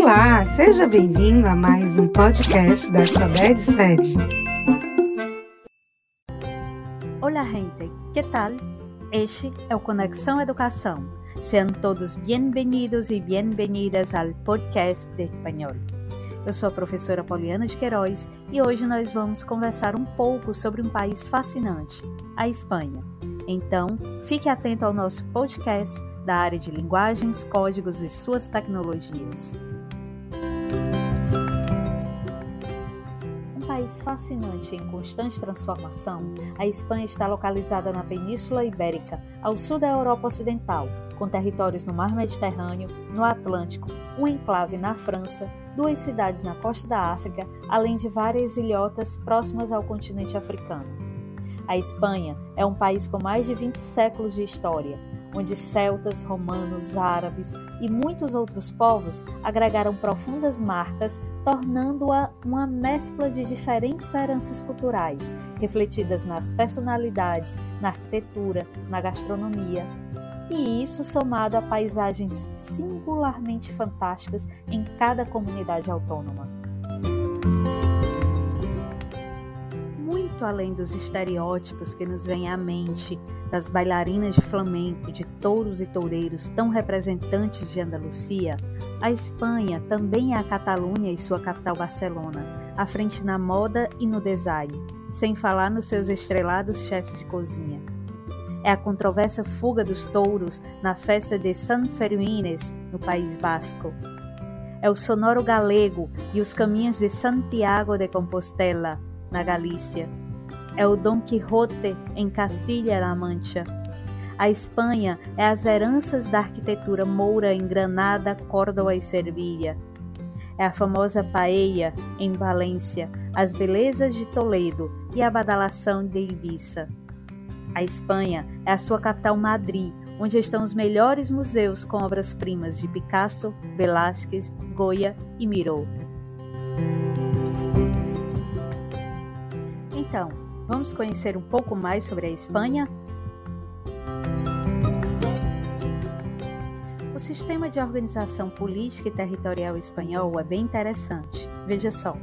Olá, seja bem-vindo a mais um podcast da Alfabete Sede. Olá, gente, que tal? Este é o Conexão Educação. Sejam todos bem-vindos e bem-vindas ao podcast de espanhol. Eu sou a professora Poliana de Queiroz e hoje nós vamos conversar um pouco sobre um país fascinante, a Espanha. Então, fique atento ao nosso podcast da área de linguagens, códigos e suas tecnologias. País fascinante em constante transformação, a Espanha está localizada na Península Ibérica, ao sul da Europa Ocidental, com territórios no Mar Mediterrâneo, no Atlântico, um enclave na França, duas cidades na costa da África, além de várias ilhotas próximas ao continente africano. A Espanha é um país com mais de 20 séculos de história, onde celtas, romanos, árabes e muitos outros povos agregaram profundas marcas, tornando-a uma mescla de diferentes heranças culturais, refletidas nas personalidades, na arquitetura, na gastronomia. E isso somado a paisagens singularmente fantásticas em cada comunidade autônoma. Muito além dos estereótipos que nos vêm à mente das bailarinas de flamenco, de touros e toureiros tão representantes de Andalucia, a Espanha também é a Catalunha e sua capital Barcelona, à frente na moda e no design, sem falar nos seus estrelados chefes de cozinha. É a controversa fuga dos touros na festa de San Fermines, no País Basco. É o sonoro galego e os caminhos de Santiago de Compostela, na Galícia é o Dom Quixote em Castilha-La Mancha. A Espanha é as heranças da arquitetura moura em Granada, Córdoba e Sevilha. É a famosa paella em Valência, as belezas de Toledo e a badalação de Ibiza. A Espanha é a sua capital Madrid, onde estão os melhores museus com obras-primas de Picasso, Velázquez, Goya e Miró. Então, Vamos conhecer um pouco mais sobre a Espanha? O sistema de organização política e territorial espanhol é bem interessante. Veja só.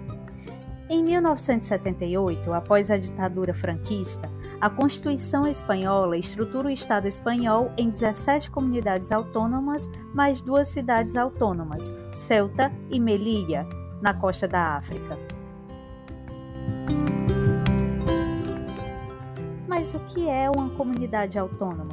Em 1978, após a ditadura franquista, a Constituição espanhola estrutura o Estado espanhol em 17 comunidades autônomas, mais duas cidades autônomas, Ceuta e Melilla, na costa da África. Mas o que é uma comunidade autônoma?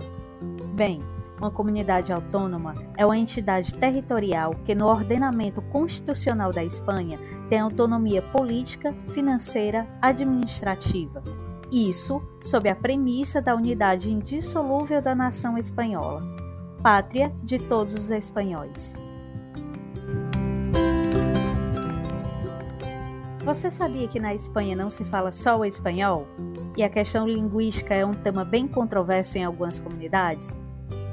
Bem, uma comunidade autônoma é uma entidade territorial que, no ordenamento constitucional da Espanha, tem autonomia política, financeira, administrativa. Isso sob a premissa da unidade indissolúvel da nação espanhola, pátria de todos os espanhóis. Você sabia que na Espanha não se fala só o espanhol? E a questão linguística é um tema bem controverso em algumas comunidades?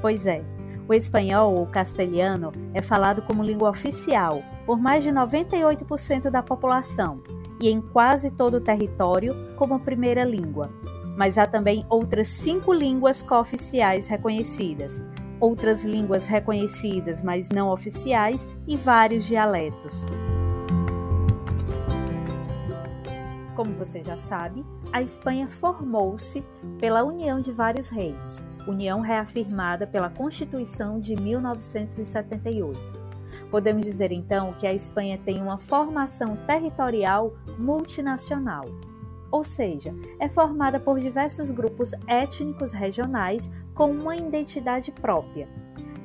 Pois é, o espanhol ou castelhano é falado como língua oficial por mais de 98% da população e em quase todo o território como primeira língua. Mas há também outras cinco línguas cooficiais reconhecidas, outras línguas reconhecidas, mas não oficiais e vários dialetos. Como você já sabe, a Espanha formou-se pela união de vários reinos, união reafirmada pela Constituição de 1978. Podemos dizer então que a Espanha tem uma formação territorial multinacional, ou seja, é formada por diversos grupos étnicos regionais com uma identidade própria.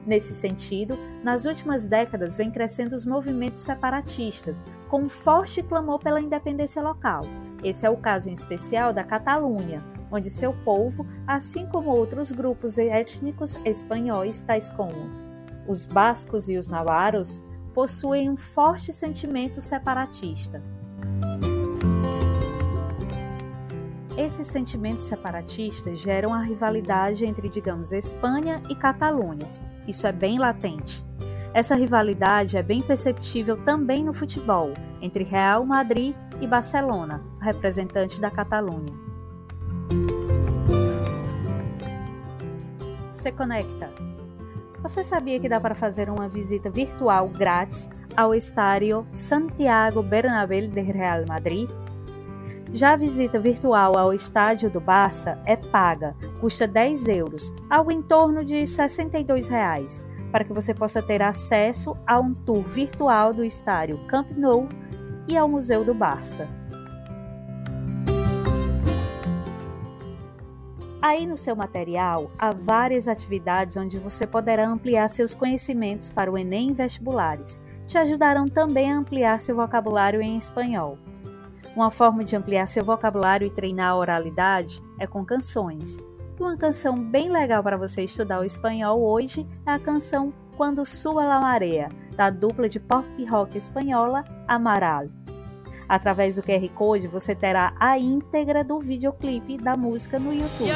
Nesse sentido, nas últimas décadas vem crescendo os movimentos separatistas, com um forte clamor pela independência local esse é o caso em especial da Catalunha, onde seu povo, assim como outros grupos étnicos espanhóis, tais como os bascos e os navarros, possuem um forte sentimento separatista. Esses sentimentos separatistas geram a rivalidade entre, digamos, Espanha e Catalunha. Isso é bem latente. Essa rivalidade é bem perceptível também no futebol, entre Real Madrid e Barcelona, representante da Catalunha. Se conecta. Você sabia que dá para fazer uma visita virtual grátis ao estádio Santiago Bernabéu de Real Madrid. Já a visita virtual ao estádio do Barça é paga, custa 10 euros, algo em torno de 62 reais, para que você possa ter acesso a um tour virtual do estádio Camp Nou e ao Museu do Barça. Aí no seu material há várias atividades onde você poderá ampliar seus conhecimentos para o Enem vestibulares. Te ajudarão também a ampliar seu vocabulário em espanhol. Uma forma de ampliar seu vocabulário e treinar a oralidade é com canções. E uma canção bem legal para você estudar o espanhol hoje é a canção Quando Sua La Marea, da dupla de pop rock espanhola Amaral. Através do QR Code você terá a íntegra do videoclipe da música no YouTube.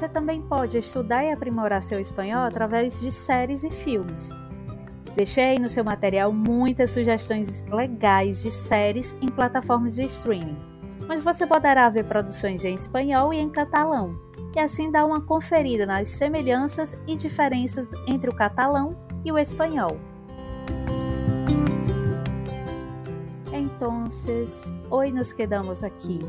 Você também pode estudar e aprimorar seu espanhol através de séries e filmes. Deixei no seu material muitas sugestões legais de séries em plataformas de streaming, onde você poderá ver produções em espanhol e em catalão, e assim dar uma conferida nas semelhanças e diferenças entre o catalão e o espanhol. Então, hoje nos quedamos aqui.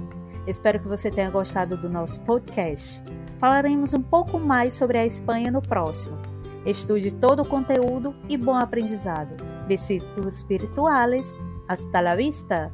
Espero que você tenha gostado do nosso podcast. Falaremos um pouco mais sobre a Espanha no próximo. Estude todo o conteúdo e bom aprendizado. Besitos virtuales. Hasta la vista!